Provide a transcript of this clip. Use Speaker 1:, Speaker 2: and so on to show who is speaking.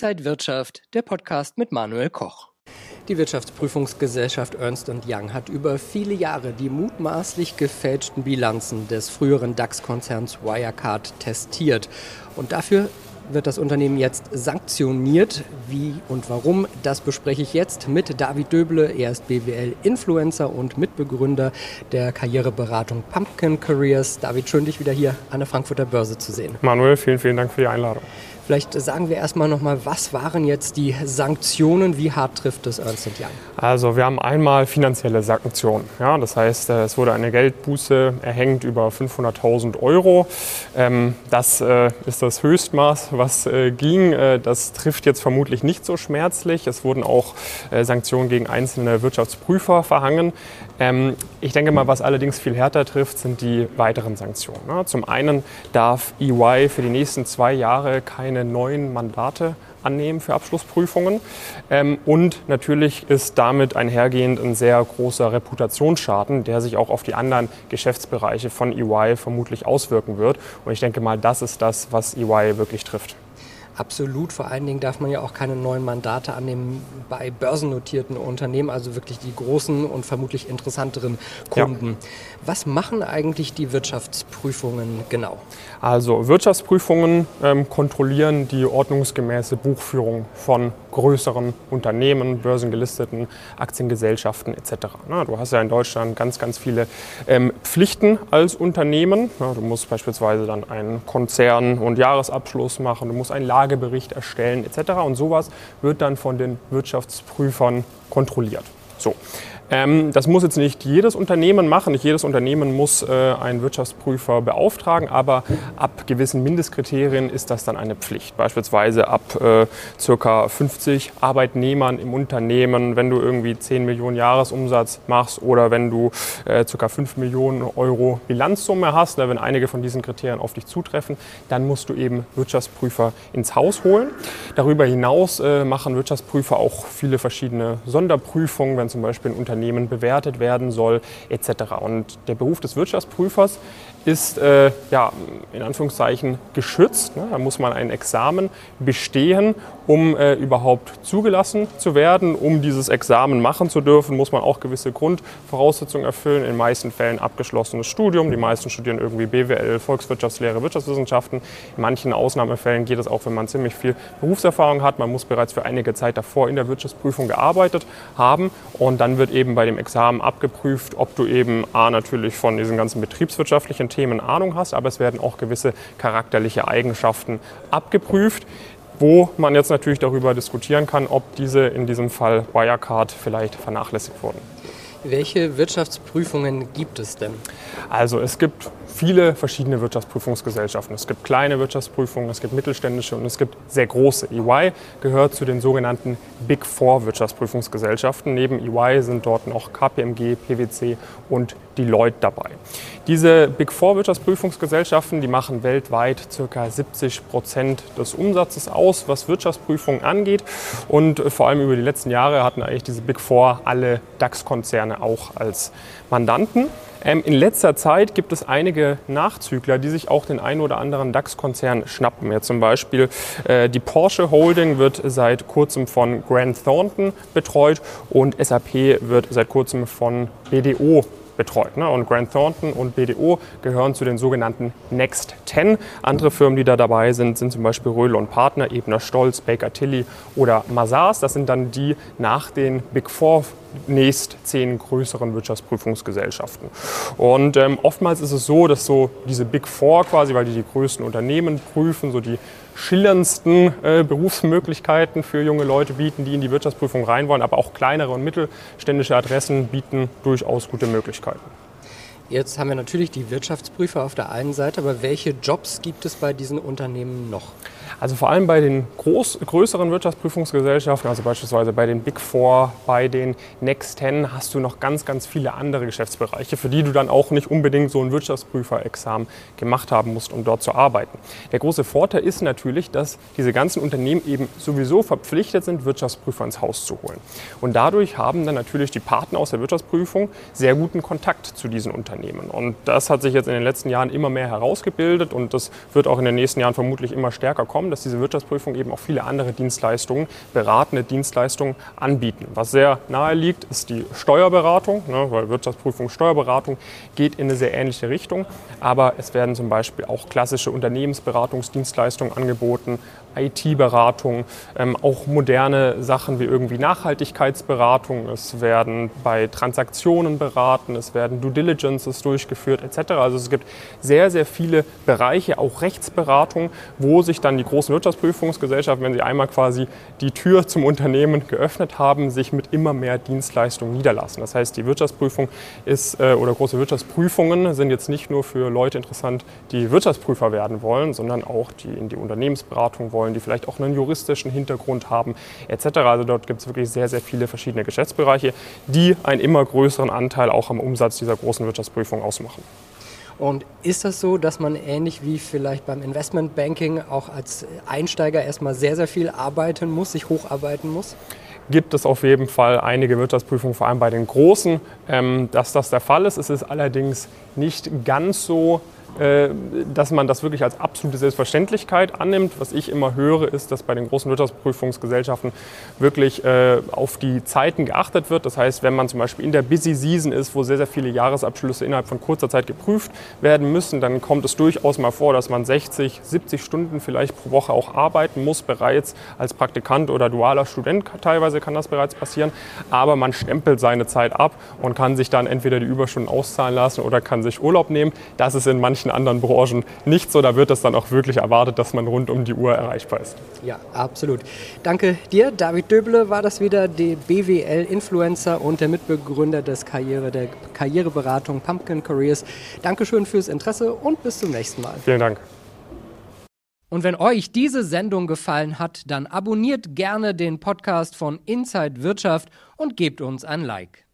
Speaker 1: Inside Wirtschaft, der Podcast mit Manuel Koch. Die Wirtschaftsprüfungsgesellschaft Ernst Young hat über viele Jahre die mutmaßlich gefälschten Bilanzen des früheren DAX-Konzerns Wirecard testiert. Und dafür wird das Unternehmen jetzt sanktioniert. Wie und warum, das bespreche ich jetzt mit David Döble. Er ist BWL-Influencer und Mitbegründer der Karriereberatung Pumpkin Careers. David, schön, dich wieder hier an der Frankfurter Börse zu sehen.
Speaker 2: Manuel, vielen, vielen Dank für die Einladung.
Speaker 1: Vielleicht sagen wir erstmal nochmal, was waren jetzt die Sanktionen? Wie hart trifft es Ernst Young?
Speaker 2: Also wir haben einmal finanzielle Sanktionen. Ja, das heißt, äh, es wurde eine Geldbuße erhängt über 500.000 Euro. Ähm, das äh, ist das Höchstmaß, was äh, ging. Das trifft jetzt vermutlich nicht so schmerzlich. Es wurden auch Sanktionen gegen einzelne Wirtschaftsprüfer verhangen. Ähm, ich denke mal, was allerdings viel härter trifft, sind die weiteren Sanktionen. Zum einen darf EY für die nächsten zwei Jahre keine neuen Mandate annehmen für Abschlussprüfungen. Ähm, und natürlich ist damit einhergehend ein sehr großer Reputationsschaden, der sich auch auf die anderen Geschäftsbereiche von EY vermutlich auswirken wird. Und ich denke mal, das ist das, was EY wirklich trifft.
Speaker 1: Absolut. Vor allen Dingen darf man ja auch keine neuen Mandate annehmen bei börsennotierten Unternehmen, also wirklich die großen und vermutlich interessanteren Kunden. Ja. Was machen eigentlich die Wirtschaftsprüfungen genau?
Speaker 2: Also Wirtschaftsprüfungen ähm, kontrollieren die ordnungsgemäße Buchführung von größeren Unternehmen, börsengelisteten Aktiengesellschaften etc. Na, du hast ja in Deutschland ganz, ganz viele ähm, Pflichten als Unternehmen. Na, du musst beispielsweise dann einen Konzern- und Jahresabschluss machen, du musst einen Lagebericht erstellen etc. Und sowas wird dann von den Wirtschaftsprüfern kontrolliert. So. Ähm, das muss jetzt nicht jedes Unternehmen machen. Nicht jedes Unternehmen muss äh, einen Wirtschaftsprüfer beauftragen, aber ab gewissen Mindestkriterien ist das dann eine Pflicht. Beispielsweise ab äh, circa 50 Arbeitnehmern im Unternehmen, wenn du irgendwie 10 Millionen Jahresumsatz machst oder wenn du äh, circa 5 Millionen Euro Bilanzsumme hast, ne, wenn einige von diesen Kriterien auf dich zutreffen, dann musst du eben Wirtschaftsprüfer ins Haus holen. Darüber hinaus äh, machen Wirtschaftsprüfer auch viele verschiedene Sonderprüfungen, wenn zum Beispiel ein Unternehmen Unternehmen bewertet werden soll etc. Und der Beruf des Wirtschaftsprüfers ist äh, ja, in Anführungszeichen geschützt. Ne? Da muss man ein Examen bestehen, um äh, überhaupt zugelassen zu werden. Um dieses Examen machen zu dürfen, muss man auch gewisse Grundvoraussetzungen erfüllen. In den meisten Fällen abgeschlossenes Studium. Die meisten studieren irgendwie BWL, Volkswirtschaftslehre, Wirtschaftswissenschaften. In manchen Ausnahmefällen geht es auch, wenn man ziemlich viel Berufserfahrung hat. Man muss bereits für einige Zeit davor in der Wirtschaftsprüfung gearbeitet haben. Und dann wird eben bei dem Examen abgeprüft, ob du eben A natürlich von diesen ganzen betriebswirtschaftlichen Themen Ahnung hast, aber es werden auch gewisse charakterliche Eigenschaften abgeprüft wo man jetzt natürlich darüber diskutieren kann, ob diese in diesem Fall Wirecard vielleicht vernachlässigt wurden.
Speaker 1: Welche Wirtschaftsprüfungen gibt es denn?
Speaker 2: Also es gibt viele verschiedene Wirtschaftsprüfungsgesellschaften. Es gibt kleine Wirtschaftsprüfungen, es gibt mittelständische und es gibt sehr große. EY gehört zu den sogenannten Big Four Wirtschaftsprüfungsgesellschaften. Neben EY sind dort noch KPMG, PwC und Deloitte dabei. Diese Big Four Wirtschaftsprüfungsgesellschaften, die machen weltweit ca. 70 Prozent des Umsatzes aus, was Wirtschaftsprüfungen angeht. Und vor allem über die letzten Jahre hatten eigentlich diese Big Four alle DAX-Konzerne auch als Mandanten. Ähm, in letzter Zeit gibt es einige Nachzügler, die sich auch den einen oder anderen DAX-Konzern schnappen. Ja, zum Beispiel äh, die Porsche Holding wird seit kurzem von Grant Thornton betreut und SAP wird seit kurzem von BDO betreut. Ne? Und Grant Thornton und BDO gehören zu den sogenannten Next 10. Andere Firmen, die da dabei sind, sind zum Beispiel Röhle und Partner, Ebner Stolz, Baker Tilly oder Mazars. Das sind dann die nach den Big Four nächst zehn größeren Wirtschaftsprüfungsgesellschaften. Und ähm, oftmals ist es so, dass so diese Big Four quasi, weil die die größten Unternehmen prüfen, so die schillerndsten äh, Berufsmöglichkeiten für junge Leute bieten, die in die Wirtschaftsprüfung rein wollen, aber auch kleinere und mittelständische Adressen bieten durchaus gute Möglichkeiten.
Speaker 1: Jetzt haben wir natürlich die Wirtschaftsprüfer auf der einen Seite, aber welche Jobs gibt es bei diesen Unternehmen noch?
Speaker 2: Also vor allem bei den groß, größeren Wirtschaftsprüfungsgesellschaften, also beispielsweise bei den Big Four, bei den Next Ten, hast du noch ganz, ganz viele andere Geschäftsbereiche, für die du dann auch nicht unbedingt so ein Wirtschaftsprüferexamen gemacht haben musst, um dort zu arbeiten. Der große Vorteil ist natürlich, dass diese ganzen Unternehmen eben sowieso verpflichtet sind, Wirtschaftsprüfer ins Haus zu holen. Und dadurch haben dann natürlich die Partner aus der Wirtschaftsprüfung sehr guten Kontakt zu diesen Unternehmen. Und das hat sich jetzt in den letzten Jahren immer mehr herausgebildet und das wird auch in den nächsten Jahren vermutlich immer stärker kommen haben, dass diese Wirtschaftsprüfungen eben auch viele andere Dienstleistungen, beratende Dienstleistungen anbieten. Was sehr nahe liegt, ist die Steuerberatung, ne, weil Wirtschaftsprüfung, Steuerberatung geht in eine sehr ähnliche Richtung. Aber es werden zum Beispiel auch klassische Unternehmensberatungsdienstleistungen angeboten, IT-Beratung, ähm, auch moderne Sachen wie irgendwie Nachhaltigkeitsberatung. Es werden bei Transaktionen beraten, es werden Due Diligences durchgeführt etc. Also es gibt sehr, sehr viele Bereiche, auch Rechtsberatung, wo sich dann die großen Wirtschaftsprüfungsgesellschaften, wenn sie einmal quasi die Tür zum Unternehmen geöffnet haben, sich mit immer mehr Dienstleistungen niederlassen. Das heißt, die Wirtschaftsprüfung ist äh, oder große Wirtschaftsprüfungen sind jetzt nicht nur für Leute interessant, die Wirtschaftsprüfer werden wollen, sondern auch die in die Unternehmensberatung wollen wollen, die vielleicht auch einen juristischen Hintergrund haben etc. Also dort gibt es wirklich sehr, sehr viele verschiedene Geschäftsbereiche, die einen immer größeren Anteil auch am Umsatz dieser großen Wirtschaftsprüfung ausmachen.
Speaker 1: Und ist das so, dass man ähnlich wie vielleicht beim Investmentbanking auch als Einsteiger erstmal sehr, sehr viel arbeiten muss, sich hocharbeiten muss?
Speaker 2: gibt es auf jeden Fall einige Wirtschaftsprüfungen, vor allem bei den großen, ähm, dass das der Fall ist. Es ist allerdings nicht ganz so dass man das wirklich als absolute Selbstverständlichkeit annimmt. Was ich immer höre, ist, dass bei den großen Wirtschaftsprüfungsgesellschaften wirklich äh, auf die Zeiten geachtet wird. Das heißt, wenn man zum Beispiel in der Busy Season ist, wo sehr, sehr viele Jahresabschlüsse innerhalb von kurzer Zeit geprüft werden müssen, dann kommt es durchaus mal vor, dass man 60, 70 Stunden vielleicht pro Woche auch arbeiten muss, bereits als Praktikant oder dualer Student. Teilweise kann das bereits passieren. Aber man stempelt seine Zeit ab und kann sich dann entweder die Überstunden auszahlen lassen oder kann sich Urlaub nehmen. Das ist in manchen manchen anderen Branchen nicht so. Da wird es dann auch wirklich erwartet, dass man rund um die Uhr erreichbar ist.
Speaker 1: Ja, absolut. Danke dir. David Döble war das wieder, der BWL-Influencer und der Mitbegründer des Karriere, der Karriereberatung Pumpkin Careers. Dankeschön fürs Interesse und bis zum nächsten Mal.
Speaker 2: Vielen Dank.
Speaker 1: Und wenn euch diese Sendung gefallen hat, dann abonniert gerne den Podcast von Inside Wirtschaft und gebt uns ein Like.